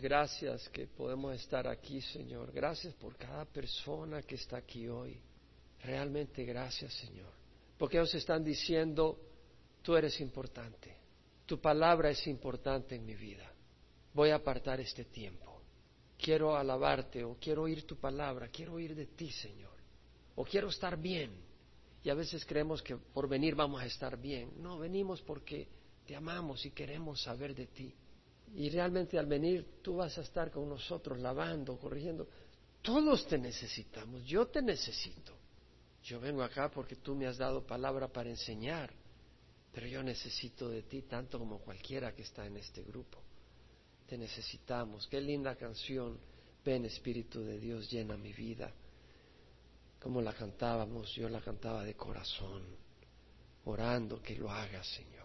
Gracias que podemos estar aquí, Señor. Gracias por cada persona que está aquí hoy. Realmente gracias, Señor. Porque ellos están diciendo, tú eres importante. Tu palabra es importante en mi vida. Voy a apartar este tiempo. Quiero alabarte o quiero oír tu palabra. Quiero oír de ti, Señor. O quiero estar bien. Y a veces creemos que por venir vamos a estar bien. No, venimos porque te amamos y queremos saber de ti. Y realmente al venir tú vas a estar con nosotros lavando, corrigiendo. Todos te necesitamos, yo te necesito. Yo vengo acá porque tú me has dado palabra para enseñar, pero yo necesito de ti tanto como cualquiera que está en este grupo. Te necesitamos. Qué linda canción. Ven Espíritu de Dios, llena mi vida. Como la cantábamos, yo la cantaba de corazón, orando que lo hagas, Señor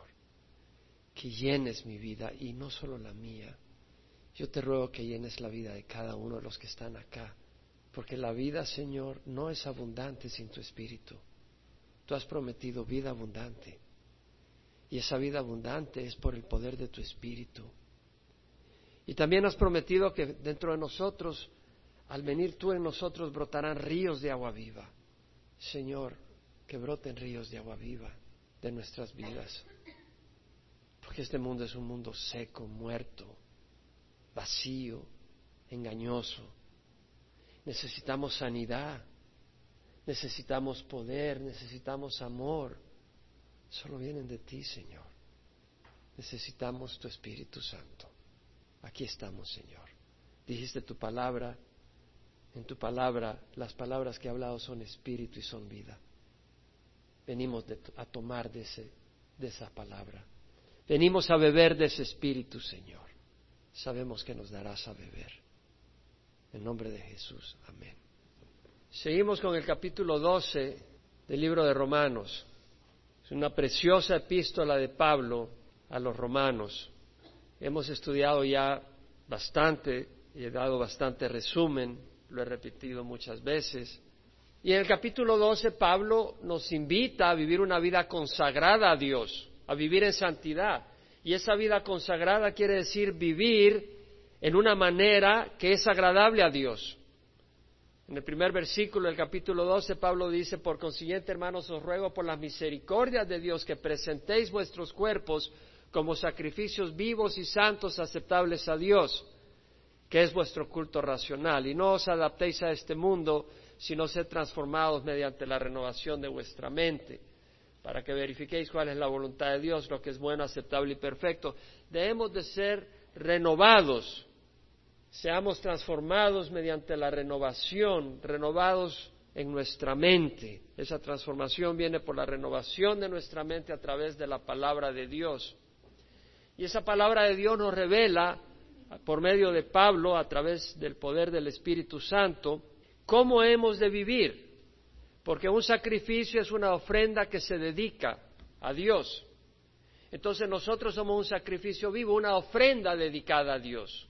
que llenes mi vida y no solo la mía. Yo te ruego que llenes la vida de cada uno de los que están acá, porque la vida, Señor, no es abundante sin tu espíritu. Tú has prometido vida abundante y esa vida abundante es por el poder de tu espíritu. Y también has prometido que dentro de nosotros, al venir tú en nosotros, brotarán ríos de agua viva. Señor, que broten ríos de agua viva de nuestras vidas. Porque este mundo es un mundo seco, muerto, vacío, engañoso. Necesitamos sanidad, necesitamos poder, necesitamos amor. Solo vienen de ti, Señor. Necesitamos tu Espíritu Santo. Aquí estamos, Señor. Dijiste tu palabra, en tu palabra, las palabras que he hablado son espíritu y son vida. Venimos a tomar de, ese, de esa palabra. Venimos a beber de ese Espíritu, Señor. Sabemos que nos darás a beber. En nombre de Jesús. Amén. Seguimos con el capítulo 12 del libro de Romanos. Es una preciosa epístola de Pablo a los romanos. Hemos estudiado ya bastante y he dado bastante resumen, lo he repetido muchas veces. Y en el capítulo 12 Pablo nos invita a vivir una vida consagrada a Dios a vivir en santidad. Y esa vida consagrada quiere decir vivir en una manera que es agradable a Dios. En el primer versículo del capítulo 12, Pablo dice, por consiguiente, hermanos, os ruego por las misericordias de Dios que presentéis vuestros cuerpos como sacrificios vivos y santos aceptables a Dios, que es vuestro culto racional. Y no os adaptéis a este mundo, sino sed transformados mediante la renovación de vuestra mente para que verifiquéis cuál es la voluntad de Dios, lo que es bueno, aceptable y perfecto. Debemos de ser renovados, seamos transformados mediante la renovación, renovados en nuestra mente. Esa transformación viene por la renovación de nuestra mente a través de la palabra de Dios. Y esa palabra de Dios nos revela, por medio de Pablo, a través del poder del Espíritu Santo, cómo hemos de vivir porque un sacrificio es una ofrenda que se dedica a Dios. Entonces nosotros somos un sacrificio vivo, una ofrenda dedicada a Dios.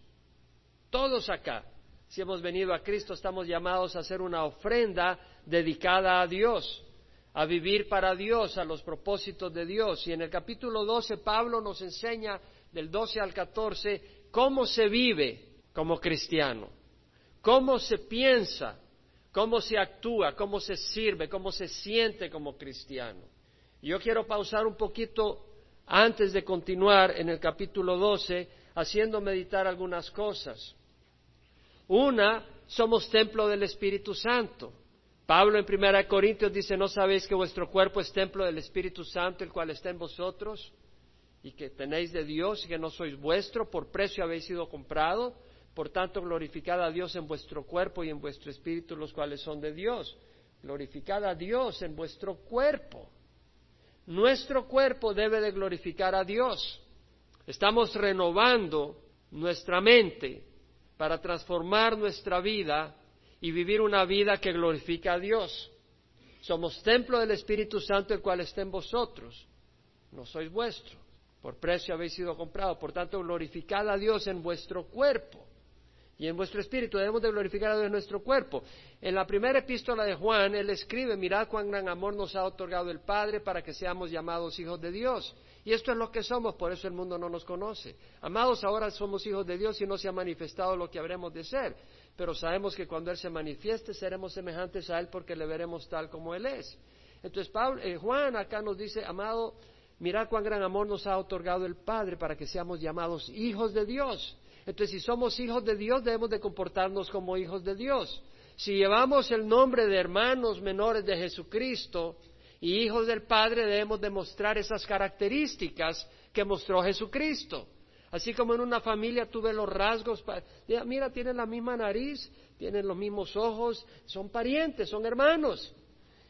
Todos acá, si hemos venido a Cristo, estamos llamados a hacer una ofrenda dedicada a Dios, a vivir para Dios, a los propósitos de Dios. Y en el capítulo 12 Pablo nos enseña del 12 al 14 cómo se vive como cristiano, cómo se piensa cómo se actúa, cómo se sirve, cómo se siente como cristiano. Yo quiero pausar un poquito antes de continuar en el capítulo 12, haciendo meditar algunas cosas. Una, somos templo del Espíritu Santo. Pablo en 1 Corintios dice, ¿no sabéis que vuestro cuerpo es templo del Espíritu Santo, el cual está en vosotros? Y que tenéis de Dios y que no sois vuestro, por precio habéis sido comprado. Por tanto, glorificad a Dios en vuestro cuerpo y en vuestro espíritu, los cuales son de Dios. Glorificad a Dios en vuestro cuerpo. Nuestro cuerpo debe de glorificar a Dios. Estamos renovando nuestra mente para transformar nuestra vida y vivir una vida que glorifica a Dios. Somos templo del Espíritu Santo, el cual está en vosotros. No sois vuestro. Por precio habéis sido comprado. Por tanto, glorificad a Dios en vuestro cuerpo y en vuestro espíritu debemos de glorificar a Dios en nuestro cuerpo. En la primera epístola de Juan, él escribe, mirad cuán gran amor nos ha otorgado el Padre para que seamos llamados hijos de Dios. Y esto es lo que somos, por eso el mundo no nos conoce. Amados, ahora somos hijos de Dios y no se ha manifestado lo que habremos de ser, pero sabemos que cuando Él se manifieste seremos semejantes a Él porque le veremos tal como Él es. Entonces eh, Juan acá nos dice, amado, mirad cuán gran amor nos ha otorgado el Padre para que seamos llamados hijos de Dios. Entonces, si somos hijos de Dios, debemos de comportarnos como hijos de Dios. Si llevamos el nombre de hermanos menores de Jesucristo, y hijos del Padre debemos demostrar esas características que mostró Jesucristo. Así como en una familia tuve los rasgos, mira, tienen la misma nariz, tienen los mismos ojos, son parientes, son hermanos.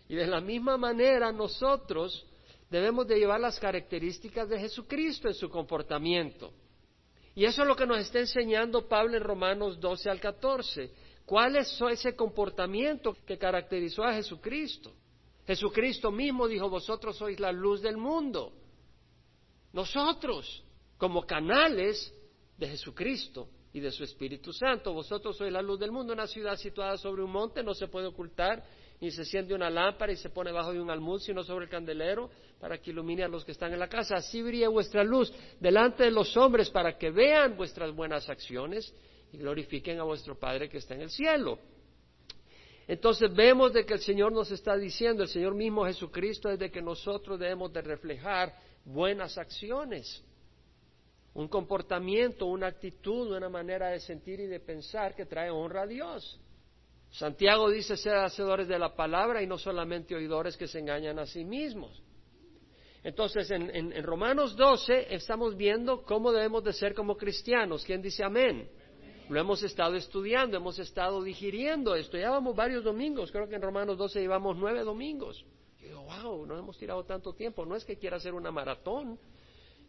Y de la misma manera nosotros debemos de llevar las características de Jesucristo en su comportamiento. Y eso es lo que nos está enseñando Pablo en Romanos 12 al 14. ¿Cuál es ese comportamiento que caracterizó a Jesucristo? Jesucristo mismo dijo, vosotros sois la luz del mundo. Nosotros, como canales de Jesucristo y de su Espíritu Santo, vosotros sois la luz del mundo. Una ciudad situada sobre un monte no se puede ocultar, ni se siente una lámpara y se pone bajo de un almud, sino sobre el candelero, para que ilumine a los que están en la casa. Así brilla vuestra luz delante de los hombres, para que vean vuestras buenas acciones y glorifiquen a vuestro Padre que está en el cielo. Entonces vemos de que el Señor nos está diciendo, el Señor mismo Jesucristo, es de que nosotros debemos de reflejar buenas acciones, un comportamiento, una actitud, una manera de sentir y de pensar que trae honra a Dios. Santiago dice ser hacedores de la palabra y no solamente oidores que se engañan a sí mismos. Entonces, en, Romanos 12 estamos viendo cómo debemos de ser como cristianos. ¿Quién dice amén? Lo hemos estado estudiando, hemos estado digiriendo esto. Llevamos varios domingos, creo que en Romanos 12 llevamos nueve domingos. Yo digo, wow, no hemos tirado tanto tiempo. No es que quiera hacer una maratón,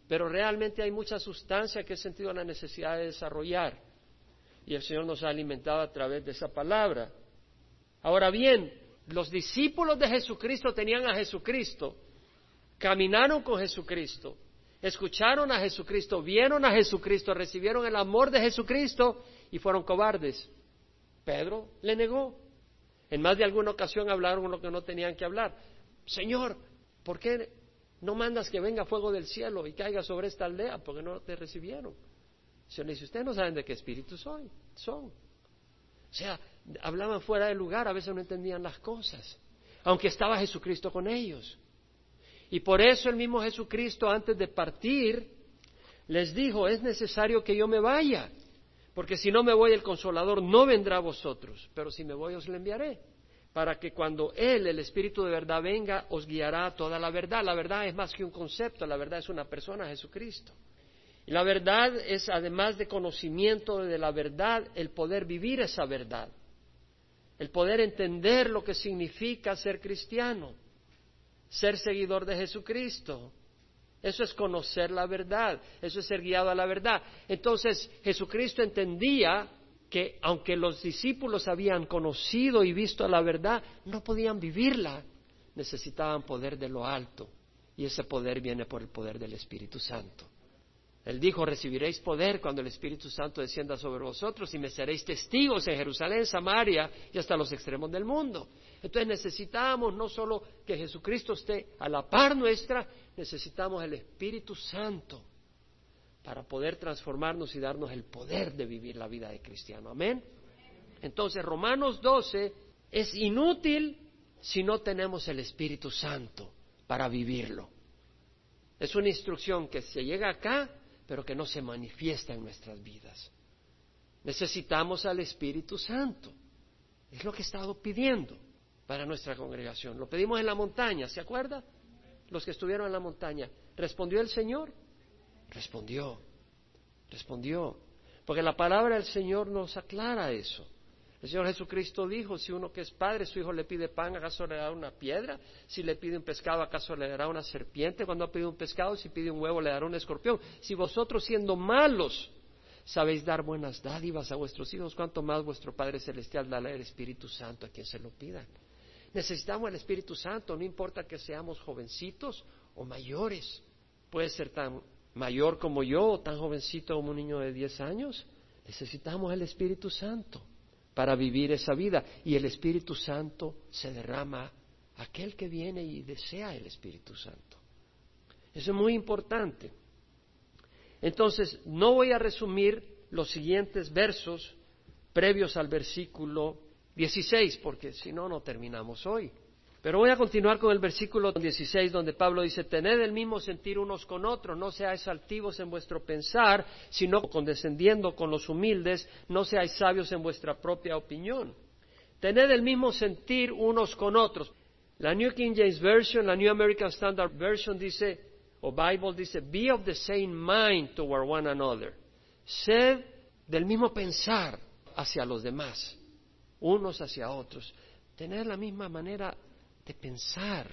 pero realmente hay mucha sustancia que he sentido la necesidad de desarrollar. Y el Señor nos ha alimentado a través de esa palabra. Ahora bien, los discípulos de Jesucristo tenían a Jesucristo, caminaron con Jesucristo, escucharon a Jesucristo, vieron a Jesucristo, recibieron el amor de Jesucristo y fueron cobardes. Pedro le negó. En más de alguna ocasión hablaron lo que no tenían que hablar. Señor, ¿por qué no mandas que venga fuego del cielo y caiga sobre esta aldea? Porque no te recibieron. Señor le dice, ustedes no saben de qué espíritu soy, son. O sea, hablaban fuera del lugar, a veces no entendían las cosas, aunque estaba Jesucristo con ellos. Y por eso el mismo Jesucristo antes de partir les dijo, es necesario que yo me vaya, porque si no me voy el consolador no vendrá a vosotros, pero si me voy os le enviaré, para que cuando Él, el Espíritu de verdad, venga, os guiará a toda la verdad. La verdad es más que un concepto, la verdad es una persona, Jesucristo. Y la verdad es, además de conocimiento de la verdad, el poder vivir esa verdad, el poder entender lo que significa ser cristiano ser seguidor de Jesucristo. Eso es conocer la verdad, eso es ser guiado a la verdad. Entonces Jesucristo entendía que aunque los discípulos habían conocido y visto la verdad, no podían vivirla, necesitaban poder de lo alto. Y ese poder viene por el poder del Espíritu Santo. Él dijo, recibiréis poder cuando el Espíritu Santo descienda sobre vosotros y me seréis testigos en Jerusalén, Samaria y hasta los extremos del mundo. Entonces necesitamos no solo que Jesucristo esté a la par nuestra, necesitamos el Espíritu Santo para poder transformarnos y darnos el poder de vivir la vida de cristiano. Amén. Entonces Romanos 12 es inútil si no tenemos el Espíritu Santo para vivirlo. Es una instrucción que se llega acá pero que no se manifiesta en nuestras vidas. Necesitamos al Espíritu Santo. Es lo que he estado pidiendo para nuestra congregación. Lo pedimos en la montaña, ¿se acuerda? Los que estuvieron en la montaña. ¿Respondió el Señor? Respondió, respondió. Porque la palabra del Señor nos aclara eso. El Señor Jesucristo dijo, si uno que es padre, su hijo le pide pan, ¿acaso le dará una piedra? Si le pide un pescado, ¿acaso le dará una serpiente? Cuando ha pedido un pescado, si pide un huevo, le dará un escorpión. Si vosotros siendo malos sabéis dar buenas dádivas a vuestros hijos, ¿cuánto más vuestro Padre Celestial dará el Espíritu Santo a quien se lo pida? Necesitamos el Espíritu Santo, no importa que seamos jovencitos o mayores. Puede ser tan mayor como yo o tan jovencito como un niño de 10 años. Necesitamos el Espíritu Santo para vivir esa vida. Y el Espíritu Santo se derrama aquel que viene y desea el Espíritu Santo. Eso es muy importante. Entonces, no voy a resumir los siguientes versos previos al versículo 16, porque si no, no terminamos hoy. Pero voy a continuar con el versículo 16, donde Pablo dice, tened el mismo sentir unos con otros, no seáis altivos en vuestro pensar, sino condescendiendo con los humildes, no seáis sabios en vuestra propia opinión. Tened el mismo sentir unos con otros. La New King James Version, la New American Standard Version dice, o Bible dice, be of the same mind toward one another. Sed del mismo pensar hacia los demás, unos hacia otros. Tener la misma manera de pensar.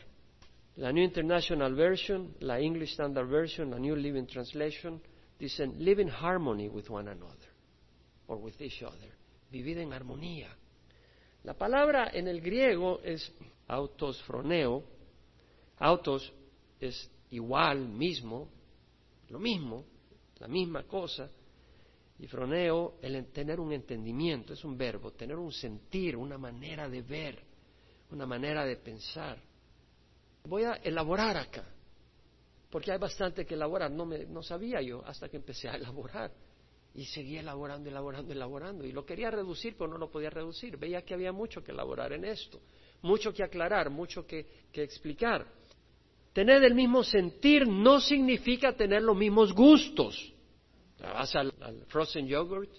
La New International Version, la English Standard Version, la New Living Translation dicen live in harmony with one another or with each other. Vivir en armonía. La palabra en el griego es autos froneo. Autos es igual, mismo, lo mismo, la misma cosa. Y froneo, el tener un entendimiento, es un verbo, tener un sentir, una manera de ver, una manera de pensar. Voy a elaborar acá, porque hay bastante que elaborar, no, me, no sabía yo hasta que empecé a elaborar. Y seguía elaborando, elaborando, elaborando. Y lo quería reducir, pero no lo podía reducir. Veía que había mucho que elaborar en esto, mucho que aclarar, mucho que, que explicar. Tener el mismo sentir no significa tener los mismos gustos. Vas al, frozen yogurt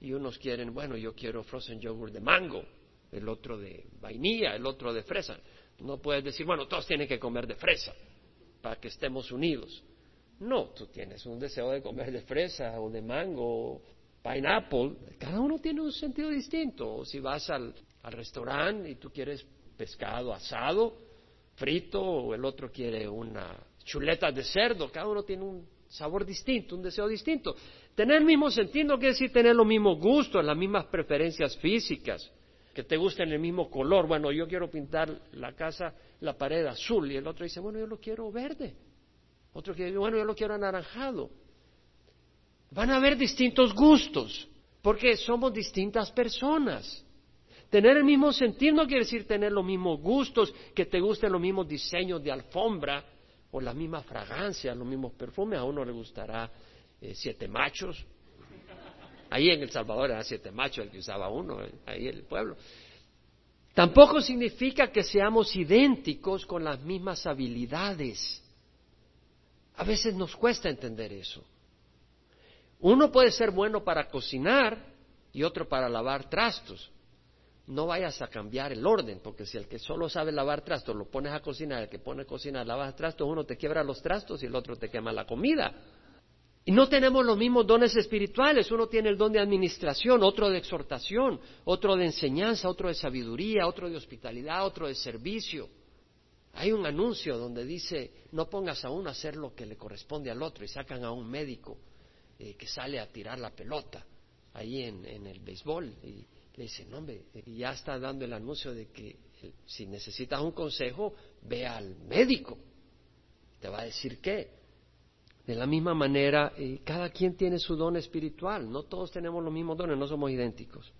y unos quieren, bueno, yo quiero frozen yogurt de mango, el otro de vainilla, el otro de fresa. No puedes decir, bueno, todos tienen que comer de fresa para que estemos unidos. No, tú tienes un deseo de comer de fresa o de mango, o pineapple. Cada uno tiene un sentido distinto. O si vas al, al restaurante y tú quieres pescado asado, frito o el otro quiere una chuleta de cerdo, cada uno tiene un sabor distinto, un deseo distinto. Tener el mismo sentido quiere decir tener los mismos gustos, las mismas preferencias físicas, que te gusten el mismo color. Bueno, yo quiero pintar la casa, la pared azul, y el otro dice, bueno, yo lo quiero verde. Otro quiere, bueno, yo lo quiero anaranjado. Van a haber distintos gustos, porque somos distintas personas. Tener el mismo sentir no quiere decir tener los mismos gustos, que te gusten los mismos diseños de alfombra o la misma fragancia, los mismos perfumes. A uno le gustará eh, siete machos. Ahí en El Salvador era siete machos el que usaba uno, eh, ahí en el pueblo. Tampoco significa que seamos idénticos con las mismas habilidades. A veces nos cuesta entender eso. Uno puede ser bueno para cocinar y otro para lavar trastos no vayas a cambiar el orden, porque si el que solo sabe lavar trastos lo pones a cocinar, el que pone a cocinar lava trastos, uno te quiebra los trastos y el otro te quema la comida. Y no tenemos los mismos dones espirituales, uno tiene el don de administración, otro de exhortación, otro de enseñanza, otro de sabiduría, otro de hospitalidad, otro de servicio. Hay un anuncio donde dice, no pongas a uno a hacer lo que le corresponde al otro y sacan a un médico eh, que sale a tirar la pelota ahí en, el béisbol. Y, le dice, no, hombre, y ya está dando el anuncio de que eh, si necesitas un consejo, ve al médico. Te va a decir qué. De la misma manera, eh, cada quien tiene su don espiritual. No todos tenemos los mismos dones, no somos idénticos.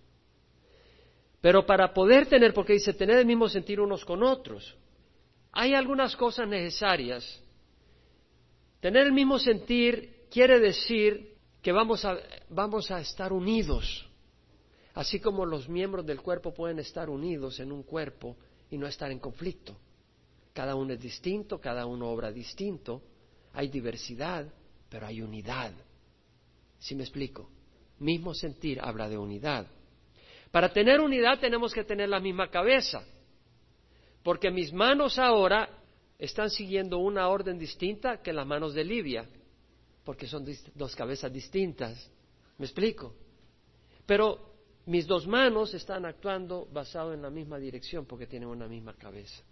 Pero para poder tener, porque dice, tener el mismo sentir unos con otros, hay algunas cosas necesarias. Tener el mismo sentir quiere decir que vamos a, vamos a estar unidos. Así como los miembros del cuerpo pueden estar unidos en un cuerpo y no estar en conflicto. Cada uno es distinto, cada uno obra distinto, hay diversidad, pero hay unidad. ¿Sí me explico? Mismo sentir habla de unidad. Para tener unidad tenemos que tener la misma cabeza, porque mis manos ahora están siguiendo una orden distinta que las manos de Livia, porque son dos cabezas distintas. ¿Me explico? Pero mis dos manos están actuando basado en la misma dirección porque tienen una misma cabeza.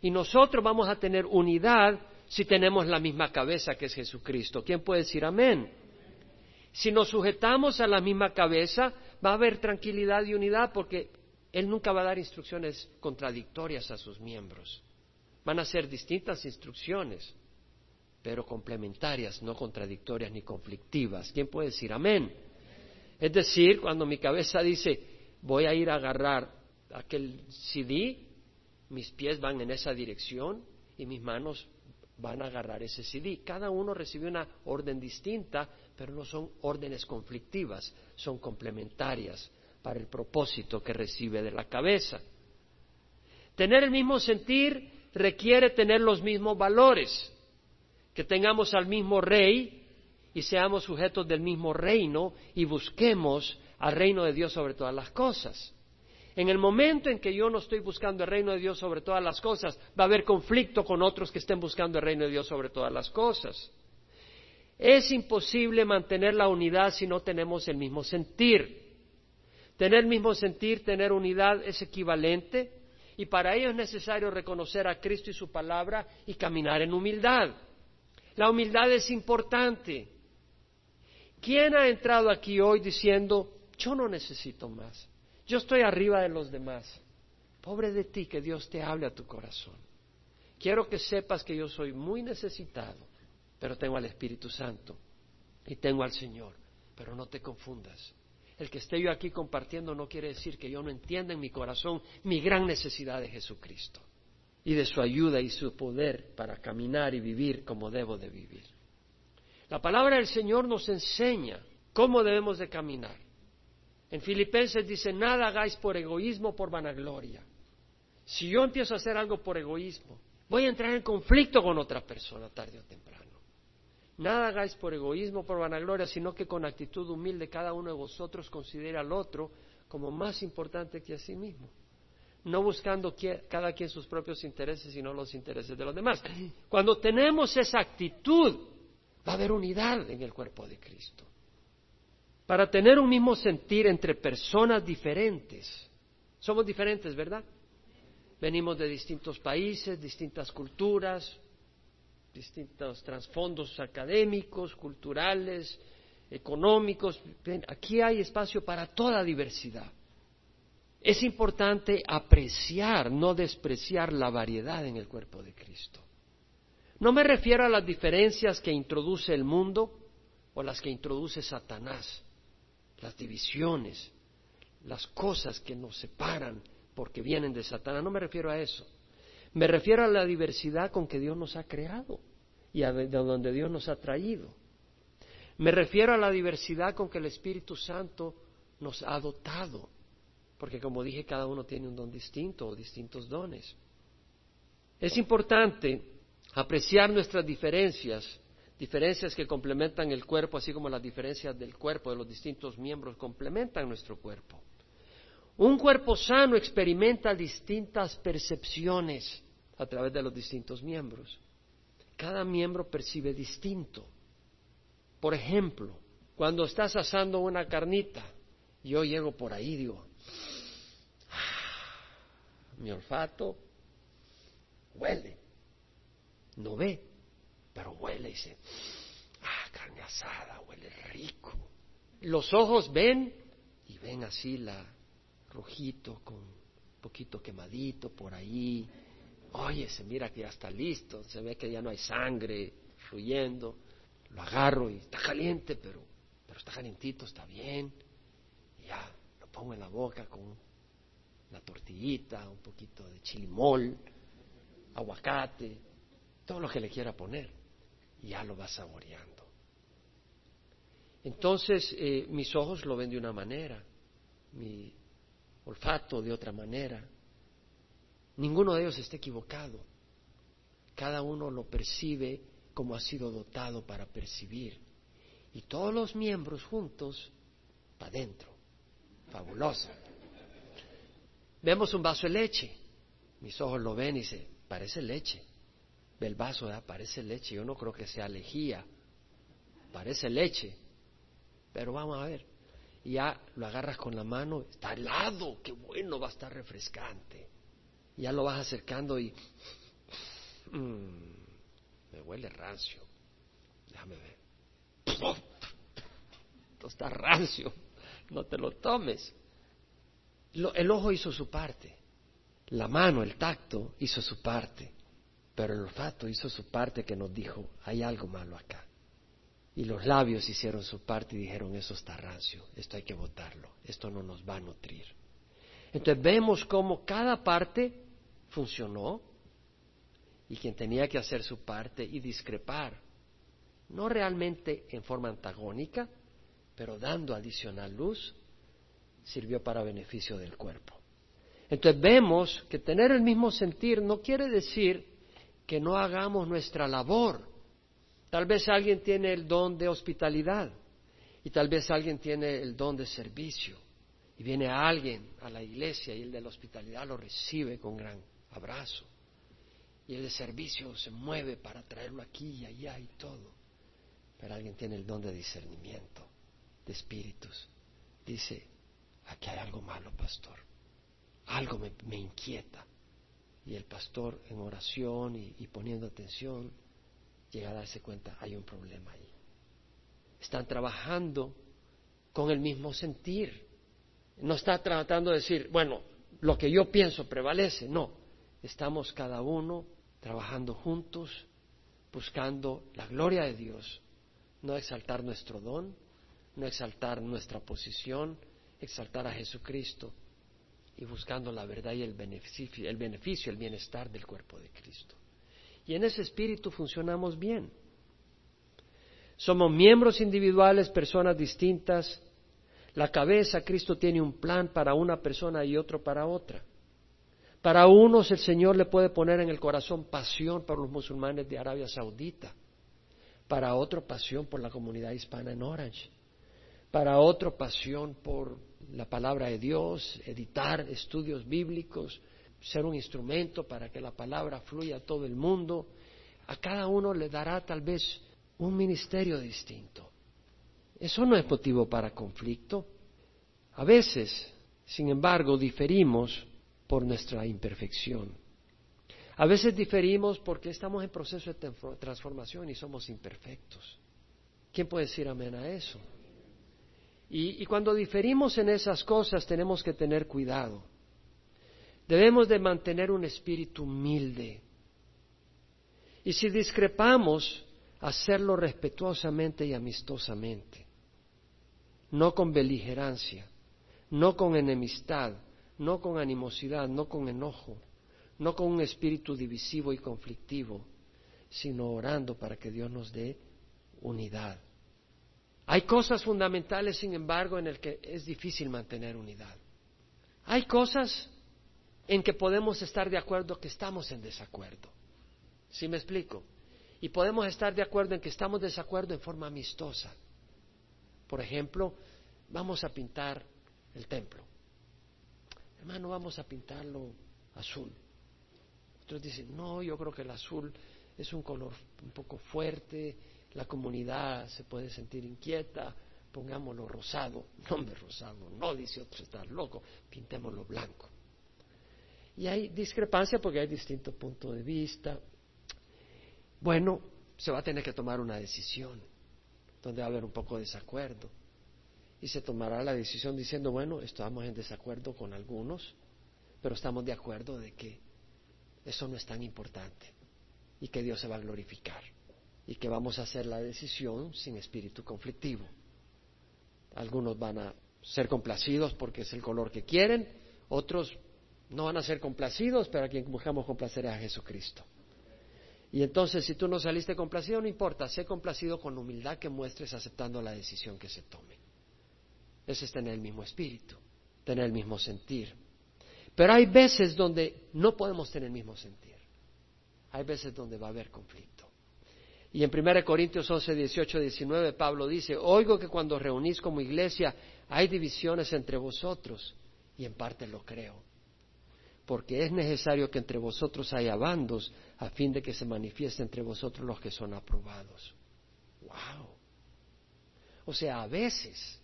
Y nosotros vamos a tener unidad si tenemos la misma cabeza que es Jesucristo. ¿Quién puede decir amén? Si nos sujetamos a la misma cabeza, va a haber tranquilidad y unidad porque Él nunca va a dar instrucciones contradictorias a sus miembros. Van a ser distintas instrucciones, pero complementarias, no contradictorias ni conflictivas. ¿Quién puede decir amén? Es decir, cuando mi cabeza dice, voy a ir a agarrar aquel CD, mis pies van en esa dirección y mis manos van a agarrar ese CD. Cada uno recibe una orden distinta, pero no son órdenes conflictivas, son complementarias para el propósito que recibe de la cabeza. Tener el mismo sentir requiere tener los mismos valores, que tengamos al mismo rey y seamos sujetos del mismo reino y busquemos al reino de Dios sobre todas las cosas. En el momento en que yo no estoy buscando el reino de Dios sobre todas las cosas, va a haber conflicto con otros que estén buscando el reino de Dios sobre todas las cosas. Es imposible mantener la unidad si no tenemos el mismo sentir. Tener el mismo sentir, tener unidad es equivalente y para ello es necesario reconocer a Cristo y su palabra y caminar en humildad. La humildad es importante. ¿Quién ha entrado aquí hoy diciendo, yo no necesito más? Yo estoy arriba de los demás. Pobre de ti, que Dios te hable a tu corazón. Quiero que sepas que yo soy muy necesitado, pero tengo al Espíritu Santo y tengo al Señor. Pero no te confundas. El que esté yo aquí compartiendo no quiere decir que yo no entienda en mi corazón mi gran necesidad de Jesucristo y de su ayuda y su poder para caminar y vivir como debo de vivir. La palabra del Señor nos enseña cómo debemos de caminar. En Filipenses dice, nada hagáis por egoísmo por vanagloria. Si yo empiezo a hacer algo por egoísmo, voy a entrar en conflicto con otra persona tarde o temprano. Nada hagáis por egoísmo por vanagloria, sino que con actitud humilde cada uno de vosotros considere al otro como más importante que a sí mismo. No buscando cada quien sus propios intereses, sino los intereses de los demás. Cuando tenemos esa actitud, va a haber unidad en el cuerpo de Cristo para tener un mismo sentir entre personas diferentes. Somos diferentes, ¿verdad? Venimos de distintos países, distintas culturas, distintos trasfondos académicos, culturales, económicos. Aquí hay espacio para toda diversidad. Es importante apreciar, no despreciar la variedad en el cuerpo de Cristo. No me refiero a las diferencias que introduce el mundo o las que introduce Satanás las divisiones, las cosas que nos separan porque vienen de Satanás. No me refiero a eso. Me refiero a la diversidad con que Dios nos ha creado y a de donde Dios nos ha traído. Me refiero a la diversidad con que el Espíritu Santo nos ha dotado, porque como dije, cada uno tiene un don distinto o distintos dones. Es importante apreciar nuestras diferencias diferencias que complementan el cuerpo, así como las diferencias del cuerpo de los distintos miembros complementan nuestro cuerpo. Un cuerpo sano experimenta distintas percepciones a través de los distintos miembros. Cada miembro percibe distinto. Por ejemplo, cuando estás asando una carnita, yo llego por ahí digo, ah, mi olfato huele, no ve, pero huele y dice, ah, carne asada, huele rico. Los ojos ven y ven así la rojito con un poquito quemadito por ahí. Oye, se mira que ya está listo, se ve que ya no hay sangre fluyendo. Lo agarro y está caliente, pero, pero está calientito, está bien. Y ya lo pongo en la boca con una tortillita, un poquito de chilimol, aguacate, todo lo que le quiera poner ya lo va saboreando. Entonces eh, mis ojos lo ven de una manera, mi olfato de otra manera. Ninguno de ellos está equivocado. Cada uno lo percibe como ha sido dotado para percibir. Y todos los miembros juntos para adentro. Fabuloso. Vemos un vaso de leche. Mis ojos lo ven y dicen, parece leche el vaso, parece leche. Yo no creo que sea lejía, parece leche. Pero vamos a ver. Ya lo agarras con la mano, está helado, qué bueno, va a estar refrescante. ya lo vas acercando y mm, me huele rancio. Déjame ver. Esto está rancio, no te lo tomes. el ojo hizo su parte, la mano, el tacto hizo su parte. Pero el olfato hizo su parte que nos dijo, hay algo malo acá. Y los labios hicieron su parte y dijeron, eso está rancio, esto hay que botarlo, esto no nos va a nutrir. Entonces vemos cómo cada parte funcionó y quien tenía que hacer su parte y discrepar, no realmente en forma antagónica, pero dando adicional luz, sirvió para beneficio del cuerpo. Entonces vemos que tener el mismo sentir no quiere decir que no hagamos nuestra labor. Tal vez alguien tiene el don de hospitalidad y tal vez alguien tiene el don de servicio y viene alguien a la iglesia y el de la hospitalidad lo recibe con gran abrazo y el de servicio se mueve para traerlo aquí y allá y todo. Pero alguien tiene el don de discernimiento, de espíritus. Dice, aquí hay algo malo, pastor algo me, inquieta. Y el pastor en oración y, poniendo atención llega a darse cuenta, hay un problema ahí. Están trabajando con el mismo sentir. No está tratando de decir, bueno, lo que yo pienso prevalece. No, estamos cada uno trabajando juntos, buscando la gloria de Dios, no exaltar nuestro don, no exaltar nuestra posición, exaltar a Jesucristo y buscando la verdad y el beneficio, el bienestar del cuerpo de Cristo. Y en ese espíritu funcionamos bien. Somos miembros individuales, personas distintas. La cabeza, Cristo tiene un plan para una persona y otro para otra. Para unos el Señor le puede poner en el corazón pasión por los musulmanes de Arabia Saudita. Para otro pasión por la comunidad hispana en Orange. Para otro pasión por la palabra de Dios, editar estudios bíblicos, ser un instrumento para que la palabra fluya a todo el mundo. A cada uno le dará tal vez un ministerio distinto. Eso no es motivo para conflicto. A veces, sin embargo, diferimos por nuestra imperfección. A veces diferimos porque estamos en proceso de transformación y somos imperfectos. ¿Quién puede decir amén a eso? Y, cuando diferimos en esas cosas tenemos que tener cuidado. Debemos de mantener un espíritu humilde. Y si discrepamos, hacerlo respetuosamente y amistosamente. No con beligerancia, no con enemistad, no con animosidad, no con enojo, no con un espíritu divisivo y conflictivo, sino orando para que Dios nos dé unidad. Hay cosas fundamentales, sin embargo, en las que es difícil mantener unidad. Hay cosas en que podemos estar de acuerdo que estamos en desacuerdo. ¿Sí me explico? Y podemos estar de acuerdo en que estamos de desacuerdo en forma amistosa. Por ejemplo, vamos a pintar el templo. Hermano, vamos a pintarlo azul. Otros dicen, no, yo creo que el azul es un color un poco fuerte, la comunidad se puede sentir inquieta, pongámoslo rosado, nombre rosado, no dice otro estar loco, pintémoslo blanco. Y hay discrepancia porque hay distintos puntos de vista. Bueno, se va a tener que tomar una decisión donde va a haber un poco de desacuerdo. Y se tomará la decisión diciendo, bueno, estamos en desacuerdo con algunos, pero estamos de acuerdo de que eso no es tan importante y que Dios se va a glorificar y que vamos a hacer la decisión sin espíritu conflictivo. Algunos van a ser complacidos porque es el color que quieren, otros no van a ser complacidos, pero a quien buscamos complacer es a Jesucristo. Y entonces, si tú no saliste complacido, no importa, sé complacido con humildad que muestres aceptando la decisión que se tome. Ese es tener el mismo espíritu, tener el mismo sentir. Pero hay veces donde no podemos tener el mismo sentir. Hay veces donde va a haber conflicto. Y en 1 Corintios 11, 18, 19 Pablo dice, oigo que cuando reunís como iglesia hay divisiones entre vosotros, y en parte lo creo, porque es necesario que entre vosotros haya bandos a fin de que se manifieste entre vosotros los que son aprobados. ¡Wow! O sea, a veces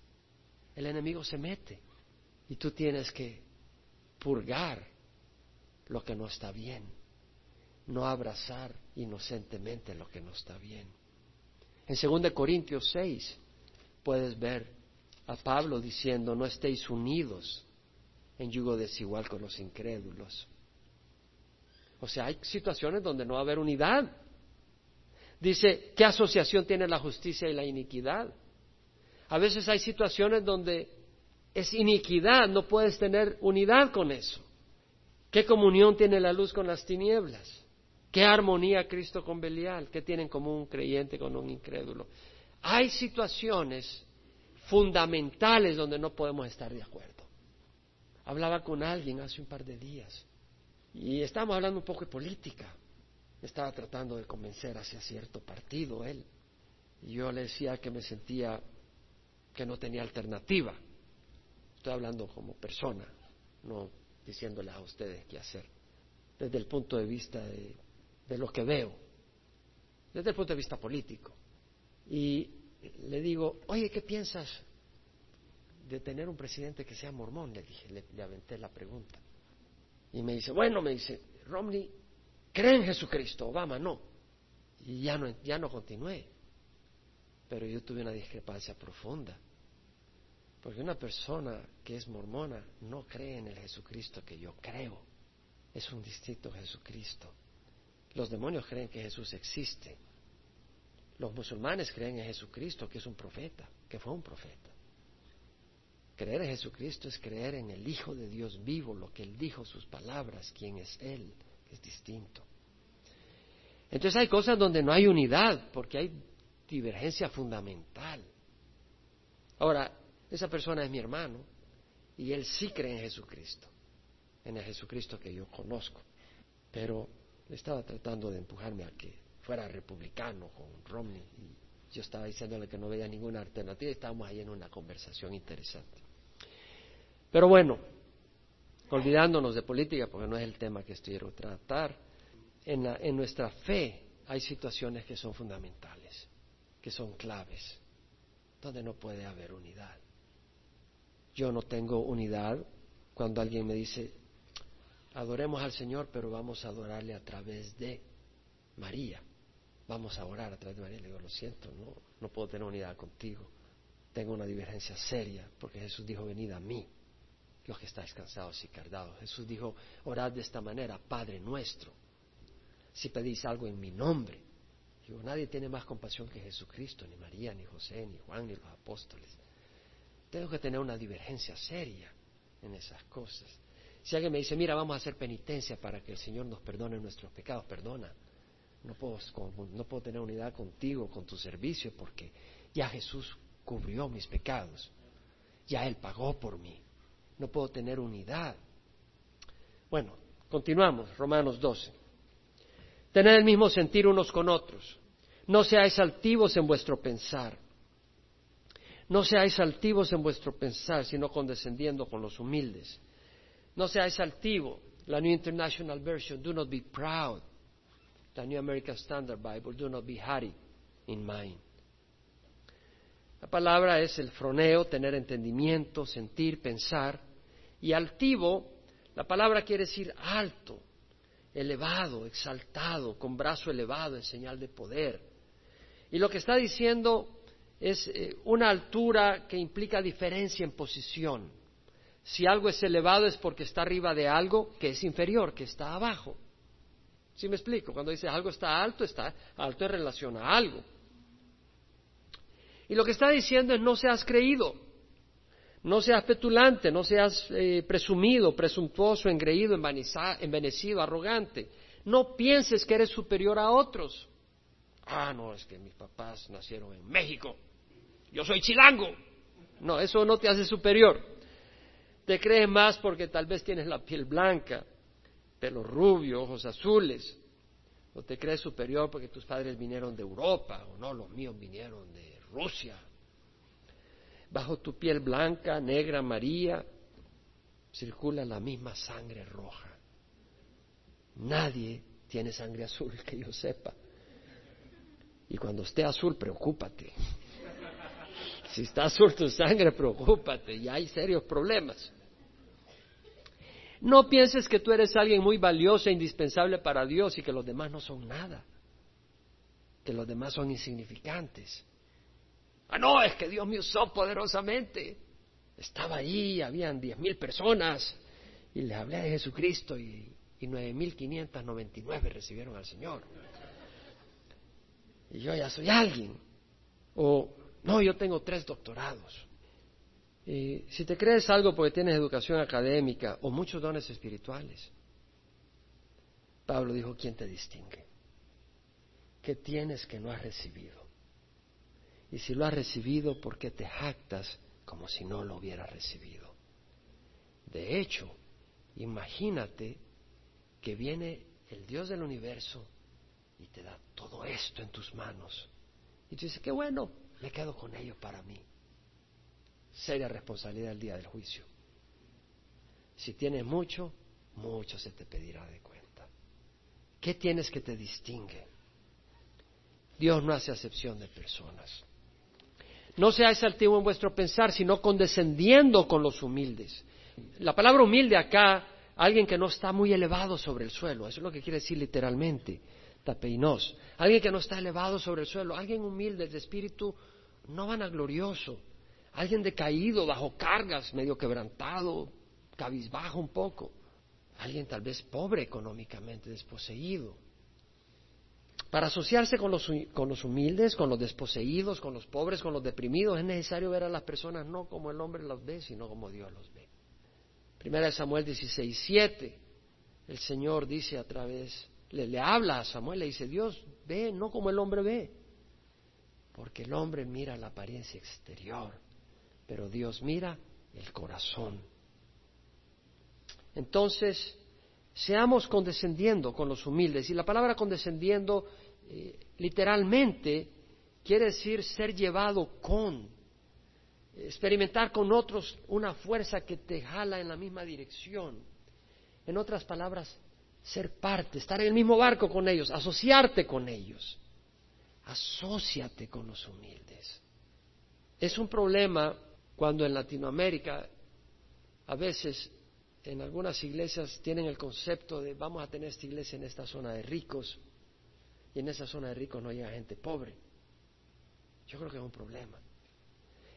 el enemigo se mete y tú tienes que purgar lo que no está bien, no abrazar inocentemente lo que no está bien. En 2 Corintios 6 puedes ver a Pablo diciendo, no estéis unidos en yugo desigual con los incrédulos. O sea, hay situaciones donde no va a haber unidad. Dice, ¿qué asociación tiene la justicia y la iniquidad? A veces hay situaciones donde es iniquidad, no puedes tener unidad con eso. ¿Qué comunión tiene la luz con las tinieblas? ¿Qué armonía Cristo con Belial? ¿Qué tienen en común un creyente con un incrédulo? Hay situaciones fundamentales donde no podemos estar de acuerdo. Hablaba con alguien hace un par de días y estábamos hablando un poco de política. estaba tratando de convencer hacia cierto partido él. Y yo le decía que me sentía que no tenía alternativa. Estoy hablando como persona, no diciéndole a ustedes qué hacer. Desde el punto de vista de, de lo que veo, desde el punto de vista político. Y le digo, oye, ¿qué piensas de tener un presidente que sea mormón? Le dije, le, aventé la pregunta. Y me dice, bueno, me dice, Romney, cree en Jesucristo, Obama no. Y ya no, ya no continué. Pero yo tuve una discrepancia profunda. Porque una persona que es mormona no cree en el Jesucristo que yo creo. Es un distinto Jesucristo. Los demonios creen que Jesús existe. Los musulmanes creen en Jesucristo, que es un profeta, que fue un profeta. Creer en Jesucristo es creer en el Hijo de Dios vivo, lo que Él dijo, sus palabras, quién es Él, es distinto. Entonces hay cosas donde no hay unidad, porque hay divergencia fundamental. Ahora, esa persona es mi hermano y él sí cree en Jesucristo, en el Jesucristo que yo conozco, pero estaba tratando de empujarme a que fuera republicano con Romney. Y yo estaba diciéndole que no veía ninguna alternativa y estábamos ahí en una conversación interesante. Pero bueno, olvidándonos de política, porque no es el tema que estoy quiero tratar, en nuestra fe hay situaciones que son fundamentales, que son claves, donde no puede haber unidad. Yo no tengo unidad cuando alguien me dice, adoremos al Señor, pero vamos a adorarle a través de María vamos a orar a través de María. Le digo, lo siento, no, no puedo tener unidad contigo. Tengo una divergencia seria, porque Jesús dijo, venid a mí, los que estáis cansados y cargados. Jesús dijo, orad de esta manera, Padre nuestro, si pedís algo en mi nombre. Digo, nadie tiene más compasión que Jesucristo, ni María, ni José, ni Juan, ni los apóstoles. Tengo que tener una divergencia seria en esas cosas. Si alguien me dice, mira, vamos a hacer penitencia para que el Señor nos perdone nuestros pecados, perdona. No puedo, tener unidad contigo, con tu servicio, porque ya Jesús cubrió mis pecados. Ya Él pagó por mí. No puedo tener unidad. Bueno, continuamos, Romanos 12. Tener el mismo sentir unos con otros. No seáis altivos en vuestro pensar. No seáis altivos en vuestro pensar, sino condescendiendo con los humildes. No seáis altivos. La New International Version, do not be proud the New American Standard Bible, do not be haughty in mind. La palabra es el froneo, tener entendimiento, sentir, pensar. Y altivo, la palabra quiere decir alto, elevado, exaltado, con brazo elevado en señal de poder. Y lo que está diciendo es eh, una altura que implica diferencia en posición. Si algo es elevado es porque está arriba de algo que es inferior, que está abajo. ¿Sí me explico? Cuando dice algo está alto, está alto en relación a algo. Y lo que está diciendo es no seas creído, no seas petulante, no seas eh, presumido, presuntuoso, engreído, envanecido, arrogante. No pienses que eres superior a otros. Ah, no, es que mis papás nacieron en México. Yo soy chilango. No, eso no te hace superior. Te crees más porque tal vez tienes la piel blanca, pelo rubio, ojos azules, o te crees superior porque tus padres vinieron de Europa, o no, los míos vinieron de Rusia. Bajo tu piel blanca, negra, amarilla, circula la misma sangre roja. Nadie tiene sangre azul que yo sepa. Y cuando esté azul, preocúpate. Si está azul tu sangre, preocúpate, y hay serios problemas. No pienses que tú eres alguien muy valioso e indispensable para Dios y que los demás no son nada, que los demás son insignificantes. Ah, no, es que Dios me usó poderosamente. Estaba ahí, habían diez mil personas y les hablé de Jesucristo y, nueve mil quinientas noventa y nueve recibieron al Señor. Y yo ya soy alguien. O, no, yo tengo tres doctorados si te crees algo porque tienes educación académica o muchos dones espirituales, Pablo dijo, ¿quién te distingue? ¿qué tienes que no has recibido? Y si lo has recibido, ¿por qué te jactas como si no lo hubieras recibido? De hecho, imagínate que viene el Dios del universo y te da todo esto en tus manos. Y tú dices, qué bueno, me quedo con ello para mí. Seria responsabilidad el día del juicio. Si tienes mucho, mucho se te pedirá de cuenta. ¿Qué tienes que te distingue? Dios no hace acepción de personas. No seáis altivo en vuestro pensar, sino condescendiendo con los humildes. La palabra humilde acá, alguien que no está muy elevado sobre el suelo, eso es lo que quiere decir literalmente, tapeinos. Alguien que no está elevado sobre el suelo, alguien humilde de espíritu, no vanaglorioso, alguien decaído, bajo cargas, medio quebrantado, cabizbajo un poco, alguien tal vez pobre económicamente, desposeído. Para asociarse con los, con los, humildes, con los desposeídos, con los pobres, con los deprimidos, es necesario ver a las personas no como el hombre los ve, sino como Dios los ve. Primera de Samuel 16, 7, el Señor dice a través, le, le habla a Samuel, le dice, Dios ve no como el hombre ve, porque el hombre mira la apariencia exterior, pero Dios mira el corazón. Entonces, seamos condescendiendo con los humildes. Y la palabra condescendiendo eh, literalmente quiere decir ser llevado con, experimentar con otros una fuerza que te jala en la misma dirección. En otras palabras, ser parte, estar en el mismo barco con ellos, asociarte con ellos. Asociate con los humildes. Es un problema cuando en Latinoamérica a veces en algunas iglesias tienen el concepto de vamos a tener esta iglesia en esta zona de ricos y en esa zona de ricos no llega gente pobre. Yo creo que es un problema.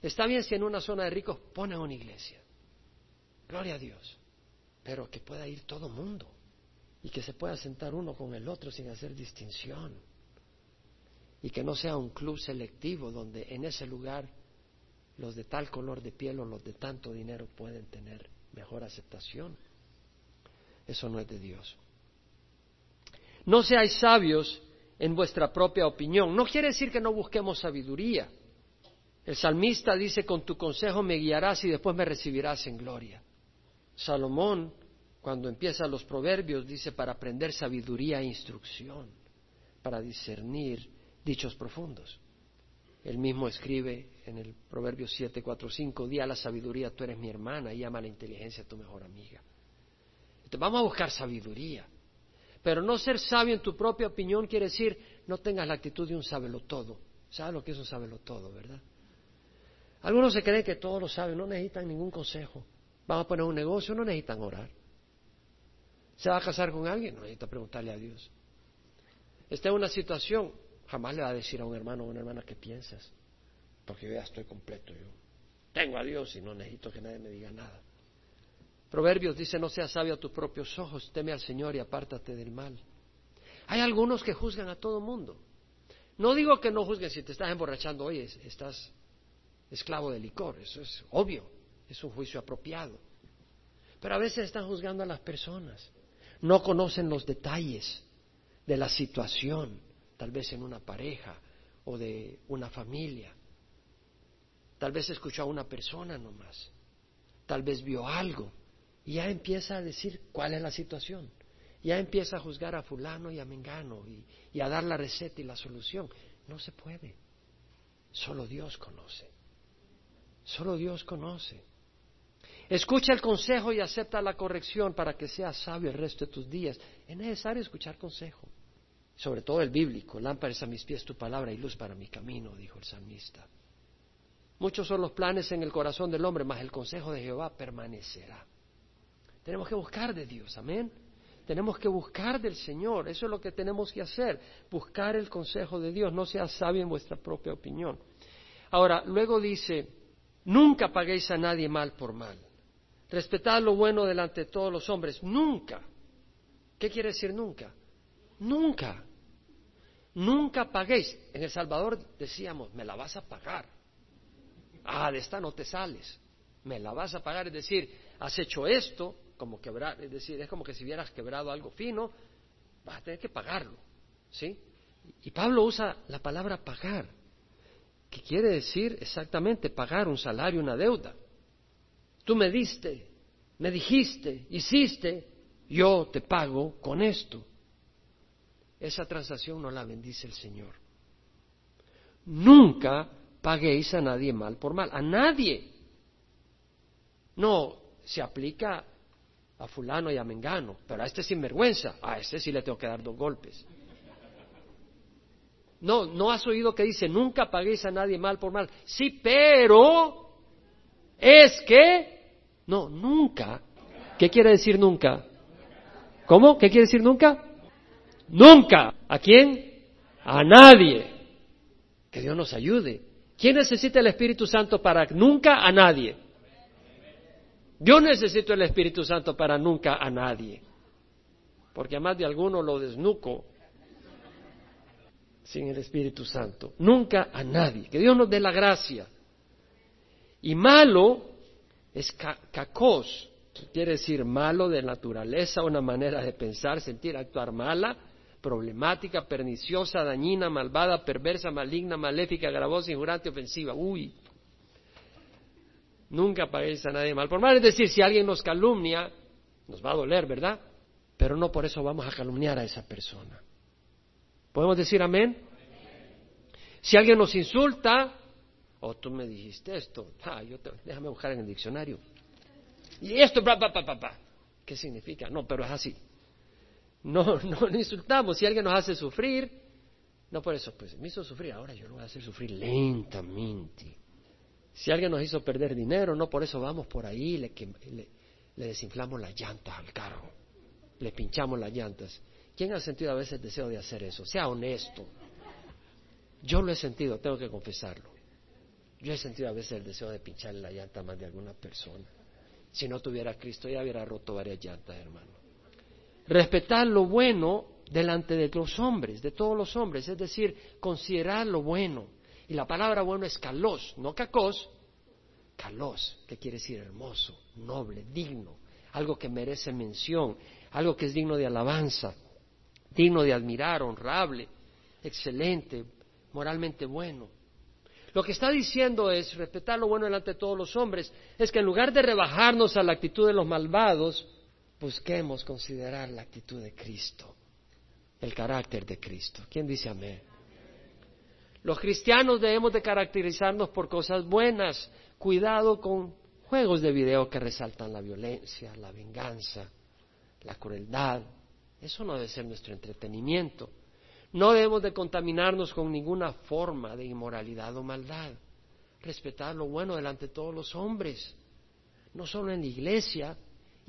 Está bien si en una zona de ricos ponen una iglesia. Gloria a Dios. Pero que pueda ir todo mundo y que se pueda sentar uno con el otro sin hacer distinción. Y que no sea un club selectivo donde en ese lugar los de tal color de piel o los de tanto dinero pueden tener mejor aceptación. Eso no es de Dios. No seáis sabios en vuestra propia opinión. No quiere decir que no busquemos sabiduría. El salmista dice, con tu consejo me guiarás y después me recibirás en gloria. Salomón, cuando empieza los proverbios, dice, para aprender sabiduría e instrucción, para discernir dichos profundos. Él mismo escribe en el Proverbio 7, 4, 5, di a la sabiduría, tú eres mi hermana, y ama a la inteligencia, tu mejor amiga. Vamos a buscar sabiduría. Pero no ser sabio en tu propia opinión quiere decir no tengas la actitud de un sábelo todo. ¿Sabes lo que es un sábelo todo, verdad? Algunos se creen que todos lo saben, no necesitan ningún consejo. Van a poner un negocio, no necesitan orar. Se va a casar con alguien, no necesita preguntarle a Dios. Está en una situación, Jamás le va a decir a un hermano o una hermana qué piensas, porque yo ya estoy completo. Yo tengo a Dios y no necesito que nadie me diga nada. Proverbios dice, no seas sabio a tus propios ojos, teme al Señor y apártate del mal. Hay algunos que juzgan a todo mundo. No digo que no juzguen si te estás emborrachando hoy, estás esclavo de licor, eso es obvio, es un juicio apropiado. Pero a veces están juzgando a las personas, no conocen los detalles de la situación tal vez en una pareja o de una familia. Tal vez escuchó a una persona nomás, tal vez vio algo y ya empieza a decir cuál es la situación. Ya empieza a juzgar a fulano y a mengano y, a dar la receta y la solución. No se puede. Solo Dios conoce. Solo Dios conoce. Escucha el consejo y acepta la corrección para que seas sabio el resto de tus días. Es necesario escuchar consejo sobre todo el bíblico, lámparas a mis pies tu palabra y luz para mi camino, dijo el salmista. Muchos son los planes en el corazón del hombre, mas el consejo de Jehová permanecerá. Tenemos que buscar de Dios, amén. Tenemos que buscar del Señor, eso es lo que tenemos que hacer, buscar el consejo de Dios, no sea sabio en vuestra propia opinión. Ahora, luego dice, nunca paguéis a nadie mal por mal. Respetad lo bueno delante de todos los hombres, nunca. ¿Qué quiere decir nunca? Nunca. Nunca paguéis. En El Salvador decíamos, me la vas a pagar. Ah, de esta no te sales. Me la vas a pagar. Es decir, has hecho esto, como quebrar, es decir, es como que si hubieras quebrado algo fino, vas a tener que pagarlo. ¿Sí? Y Pablo usa la palabra pagar, que quiere decir exactamente pagar un salario, una deuda. Tú me diste, me dijiste, hiciste, yo te pago con esto. Esa transacción no la bendice el Señor. Nunca paguéis a nadie mal por mal, a nadie. No se aplica a fulano y a mengano, pero a este sinvergüenza, a este sí le tengo que dar dos golpes. No, no has oído que dice, nunca paguéis a nadie mal por mal. Sí, pero es que, no, nunca. ¿Qué quiere decir nunca? ¿Cómo? ¿Qué quiere decir nunca? Nunca. ¿A quién? A nadie. Que Dios nos ayude. ¿Quién necesita el Espíritu Santo para nunca a nadie? Yo necesito el Espíritu Santo para nunca a nadie. Porque a más de alguno lo desnuco sin el Espíritu Santo. Nunca a nadie. Que Dios nos dé la gracia. Y malo es cacos, quiere decir malo de naturaleza, una manera de pensar, sentir, actuar mala, problemática, perniciosa, dañina, malvada, perversa, maligna, maléfica, gravosa, injurante, ofensiva. Uy. Nunca paguéis a nadie mal por mal. Es decir, si alguien nos calumnia, nos va a doler, ¿verdad? Pero no por eso vamos a calumniar a esa persona. ¿Podemos decir amén? Si alguien nos insulta, o oh, tú me dijiste esto, ah, yo déjame buscar en el diccionario. Y esto, pa, pa, pa, pa, ¿Qué significa? No, pero es así. No, no le insultamos. Si alguien nos hace sufrir, no por eso, pues me hizo sufrir, ahora yo lo voy a hacer sufrir lentamente. Si alguien nos hizo perder dinero, no por eso vamos por ahí, le, le, le desinflamos las llantas al carro, le pinchamos las llantas. ¿Quién ha sentido a veces el deseo de hacer eso? Sea honesto. Yo lo he sentido, tengo que confesarlo. Yo he sentido a veces el deseo de pincharle la llanta a más de alguna persona. Si no tuviera Cristo, ya hubiera roto varias llantas, hermano. Respetar lo bueno delante de los hombres, de todos los hombres, es decir, considerar lo bueno. Y la palabra bueno es calos, no cacos, calos, que quiere decir hermoso, noble, digno, algo que merece mención, algo que es digno de alabanza digno de admirar, honrable, excelente, moralmente bueno. Lo que está diciendo es respetar lo bueno delante de todos los hombres, es que en lugar de rebajarnos a la actitud de los malvados, busquemos considerar la actitud de Cristo, el carácter de Cristo. ¿Quién dice amén? Los cristianos debemos de caracterizarnos por cosas buenas. Cuidado con juegos de video que resaltan la violencia, la venganza, la crueldad, eso no debe ser nuestro entretenimiento. No debemos de contaminarnos con ninguna forma de inmoralidad o maldad. Respetar lo bueno delante de todos los hombres. No solo en la iglesia,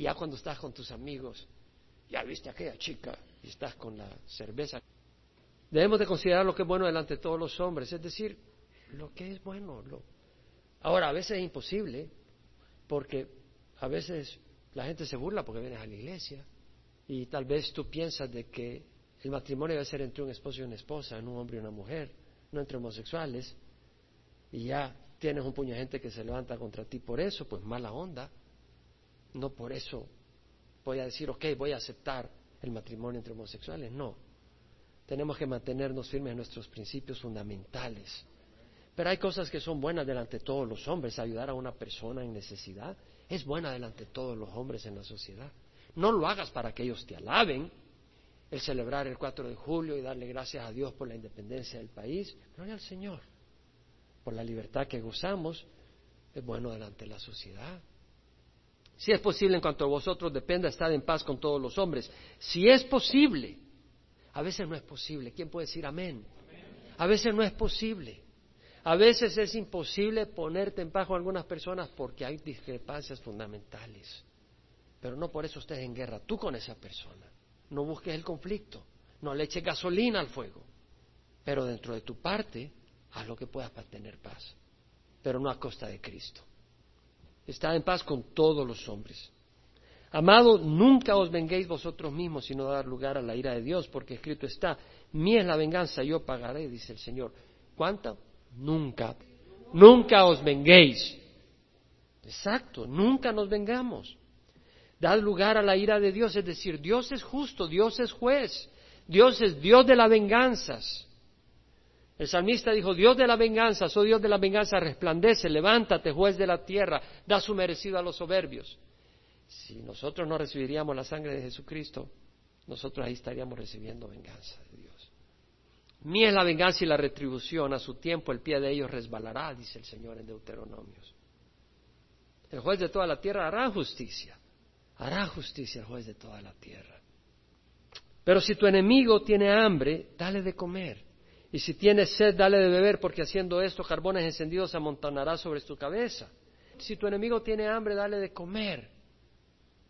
ya cuando estás con tus amigos. Ya viste aquella chica y estás con la cerveza. Debemos de considerar lo que es bueno delante de todos los hombres, es decir, lo que es bueno. Lo... Ahora, a veces es imposible, porque a veces la gente se burla porque vienes a la iglesia. Y tal vez tú piensas de que el matrimonio debe ser entre un esposo y una esposa, en un hombre y una mujer, no entre homosexuales, y ya tienes un puño de gente que se levanta contra ti por eso, pues mala onda. No por eso voy a decir, ok, voy a aceptar el matrimonio entre homosexuales. No. Tenemos que mantenernos firmes en nuestros principios fundamentales. Pero hay cosas que son buenas delante de todos los hombres. Ayudar a una persona en necesidad es buena delante de todos los hombres en la sociedad. No lo hagas para que ellos te alaben. El celebrar el 4 de julio y darle gracias a Dios por la independencia del país. Gloria al Señor. Por la libertad que gozamos, es bueno delante de la sociedad. Si es posible, en cuanto a vosotros dependa, estar en paz con todos los hombres. Si es posible, a veces no es posible. ¿Quién puede decir amén? A veces no es posible. A veces es imposible ponerte en paz con algunas personas porque hay discrepancias fundamentales. Pero no por eso estés en guerra tú con esa persona. No busques el conflicto, no le eches gasolina al fuego. Pero dentro de tu parte, haz lo que puedas para tener paz. Pero no a costa de Cristo. Está en paz con todos los hombres. Amado, nunca os venguéis vosotros mismos, sino dar lugar a la ira de Dios, porque escrito está, mía es la venganza, yo pagaré, dice el Señor. ¿Cuánta? Nunca. Nunca os venguéis. Exacto, nunca nos vengamos. Dad lugar a la ira de Dios, es decir, Dios es justo, Dios es juez, Dios es Dios de las venganzas. El salmista dijo, Dios de la venganza, soy Dios de la venganza, resplandece, levántate, juez de la tierra, da su merecido a los soberbios. Si nosotros no recibiríamos la sangre de Jesucristo, nosotros ahí estaríamos recibiendo venganza de Dios. Mía es la venganza y la retribución, a su tiempo el pie de ellos resbalará, dice el Señor en Deuteronomios. El juez de toda la tierra hará justicia, hará justicia el juez de toda la tierra. Pero si tu enemigo tiene hambre, dale de comer. Y si tienes sed, dale de beber, porque haciendo esto, carbones encendidos se amontonará sobre tu cabeza. Si tu enemigo tiene hambre, dale de comer.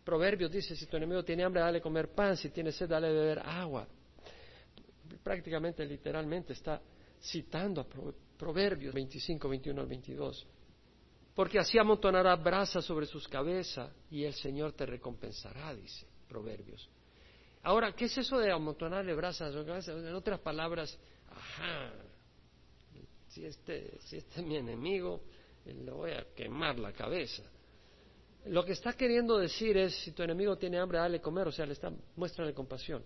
Proverbios dice, si tu enemigo tiene hambre, dale de comer pan, si tiene sed, dale de beber agua. Prácticamente, literalmente, está citando a Proverbios 25, 21 al 22. Porque así amontonará brasa sobre sus cabezas y el Señor te recompensará, dice Proverbios. Ahora, ¿qué es eso de amontonarle brasas? En otras palabras, ajá, si este, si este es mi enemigo, le voy a quemar la cabeza. Lo que está queriendo decir es, si tu enemigo tiene hambre, dale comer, o sea, le está, muéstrale compasión.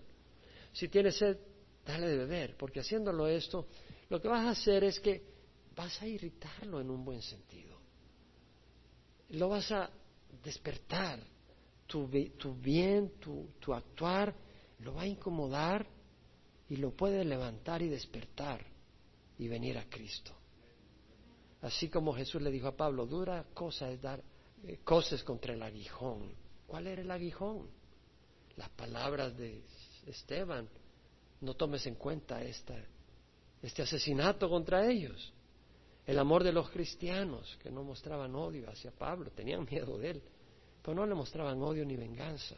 Si tiene sed, dale de beber, porque haciéndolo esto, lo que vas a hacer es que vas a irritarlo en un buen sentido. Lo vas a despertar. Tu, tu bien, tu, tu actuar, lo va a incomodar y lo puede levantar y despertar y venir a Cristo. Así como Jesús le dijo a Pablo, dura cosa es dar eh, cosas contra el aguijón. ¿Cuál era el aguijón? Las palabras de Esteban. No tomes en cuenta esta, este asesinato contra ellos. El amor de los cristianos, que no mostraban odio hacia Pablo, tenían miedo de él, pero no le mostraban odio ni venganza.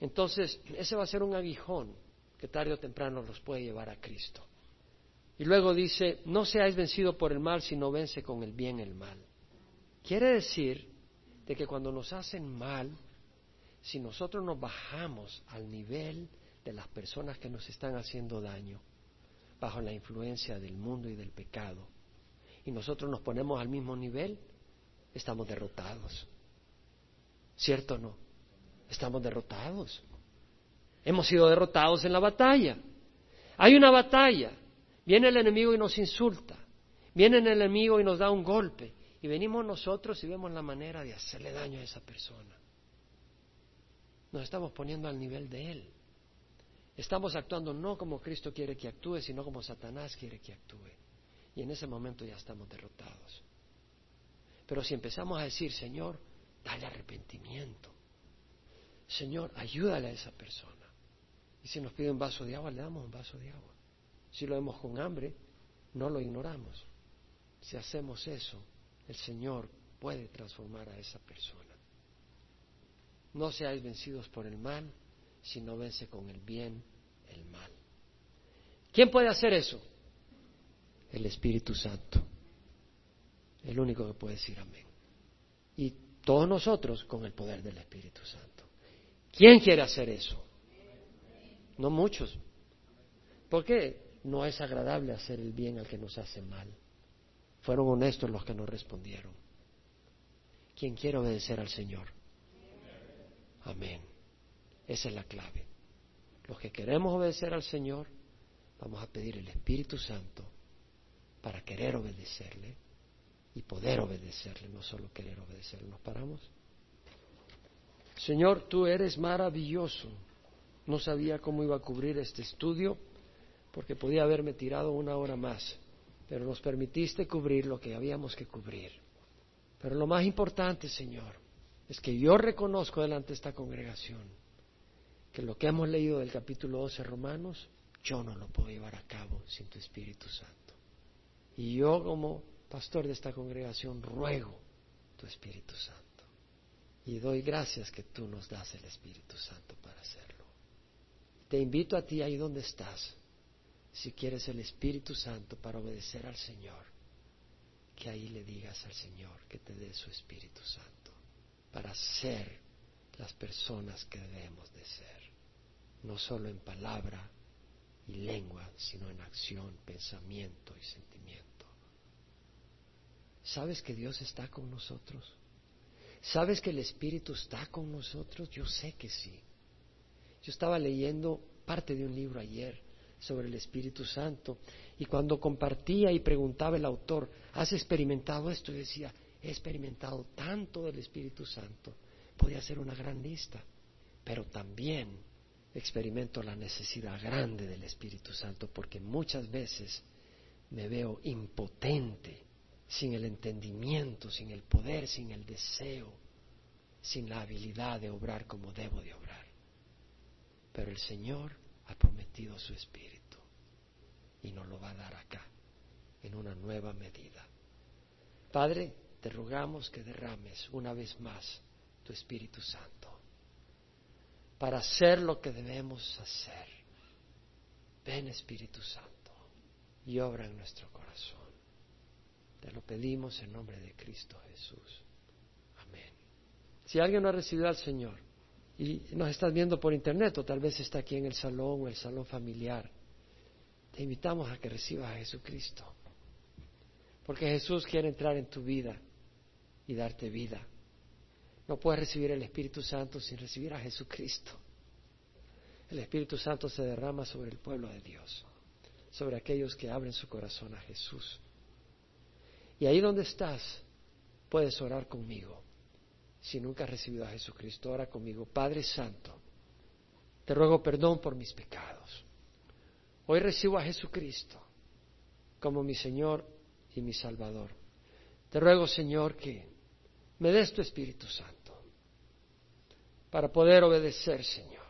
Entonces, ese va a ser un aguijón que tarde o temprano los puede llevar a Cristo. Y luego dice, no seáis vencido por el mal, sino vence con el bien el mal. Quiere decir de que cuando nos hacen mal, si nosotros nos bajamos al nivel de las personas que nos están haciendo daño, bajo la influencia del mundo y del pecado, y nosotros nos ponemos al mismo nivel, estamos derrotados. ¿Cierto o no? Estamos derrotados. Hemos sido derrotados en la batalla. Hay una batalla. Viene el enemigo y nos insulta. Viene el enemigo y nos da un golpe. Y venimos nosotros y vemos la manera de hacerle daño a esa persona. Nos estamos poniendo al nivel de él. Estamos actuando no como Cristo quiere que actúe, sino como Satanás quiere que actúe. Y en ese momento ya estamos derrotados. Pero si empezamos a decir, Señor, dale arrepentimiento. Señor, ayúdale a esa persona. Y si nos pide un vaso de agua, le damos un vaso de agua. Si lo vemos con hambre, no lo ignoramos. Si hacemos eso, el Señor puede transformar a esa persona. No seáis vencidos por el mal, sino vence con el bien el mal. ¿Quién puede hacer eso? El Espíritu Santo. El único que puede decir amén. Y todos nosotros con el poder del Espíritu Santo. ¿Quién quiere hacer eso? No muchos. ¿Por qué? No es agradable hacer el bien al que nos hace mal. Fueron honestos los que nos respondieron. ¿Quién quiere obedecer al Señor? Amén. Esa es la clave. Los que queremos obedecer al Señor, vamos a pedir el Espíritu Santo para querer obedecerle y poder obedecerle, no solo querer obedecerle. ¿Nos paramos? Señor, tú eres maravilloso. No sabía cómo iba a cubrir este estudio porque podía haberme tirado una hora más, pero nos permitiste cubrir lo que habíamos que cubrir. Pero lo más importante, Señor, es que yo reconozco delante de esta congregación que lo que hemos leído del capítulo 12 Romanos, yo no lo puedo llevar a cabo sin tu Espíritu Santo. Y yo como pastor de esta congregación ruego tu Espíritu Santo. Y doy gracias que tú nos das el Espíritu Santo para hacerlo. Te invito a ti ahí donde estás, si quieres el Espíritu Santo para obedecer al Señor, que ahí le digas al Señor que te dé su Espíritu Santo para ser las personas que debemos de ser, no solo en palabra y lengua, sino en acción, pensamiento y sentimiento. ¿Sabes que Dios está con nosotros? ¿Sabes que el Espíritu está con nosotros? Yo sé que sí. Yo estaba leyendo parte de un libro ayer sobre el Espíritu Santo. Y cuando compartía y preguntaba el autor, ¿has experimentado esto? Y decía, he experimentado tanto del Espíritu Santo. Podía ser una gran lista, pero también experimento la necesidad grande del Espíritu Santo porque muchas veces me veo impotente, sin el entendimiento, sin el poder, sin el deseo, sin la habilidad de obrar como debo de obrar. Pero el Señor ha prometido su Espíritu y nos lo va a dar acá, en una nueva medida. Padre, te rogamos que derrames una vez más tu Espíritu Santo para hacer lo que debemos hacer. Ven Espíritu Santo y obra en nuestro corazón. Te lo pedimos en nombre de Cristo Jesús. Amén. Si alguien no ha recibido al Señor y nos estás viendo por internet o tal vez está aquí en el salón o el salón familiar, te invitamos a que recibas a Jesucristo. Porque Jesús quiere entrar en tu vida y darte vida. No puedes recibir el Espíritu Santo sin recibir a Jesucristo. El Espíritu Santo se derrama sobre el pueblo de Dios, sobre aquellos que abren su corazón a Jesús. Y ahí donde estás, puedes orar conmigo. Si nunca has recibido a Jesucristo, ora conmigo. Padre Santo, te ruego perdón por mis pecados. Hoy recibo a Jesucristo como mi Señor y mi Salvador. Te ruego, Señor, que me des tu Espíritu Santo para poder obedecer, Señor,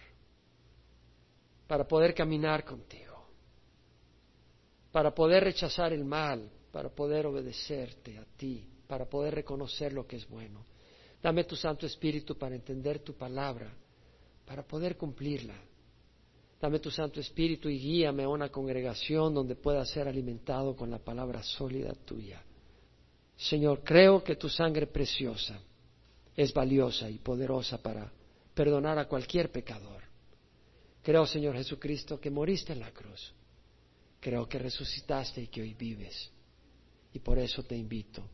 para poder caminar contigo, para poder rechazar el mal, para poder obedecerte a ti, para poder reconocer lo que es bueno. Dame tu Santo Espíritu para entender tu palabra, para poder cumplirla. Dame tu Santo Espíritu y guíame a una congregación donde pueda ser alimentado con la palabra sólida tuya. Señor, creo que tu sangre preciosa es valiosa y poderosa para perdonar a cualquier pecador. Creo, Señor Jesucristo, que moriste en la cruz. Creo que resucitaste y que hoy vives. Y por eso te invito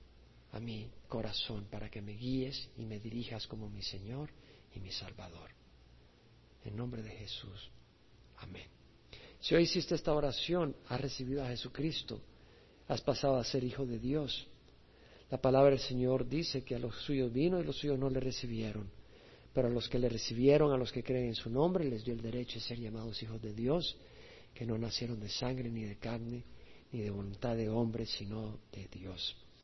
a mi corazón para que me guíes y me dirijas como mi Señor y mi Salvador. En nombre de Jesús. Amén. Si hoy hiciste esta oración, has recibido a Jesucristo, has pasado a ser hijo de Dios. La palabra del Señor dice que a los suyos vino y los suyos no le recibieron. Pero a los que le recibieron, a los que creen en su nombre, les dio el derecho de ser llamados hijos de Dios, que no nacieron de sangre ni de carne, ni de voluntad de hombre, sino de Dios.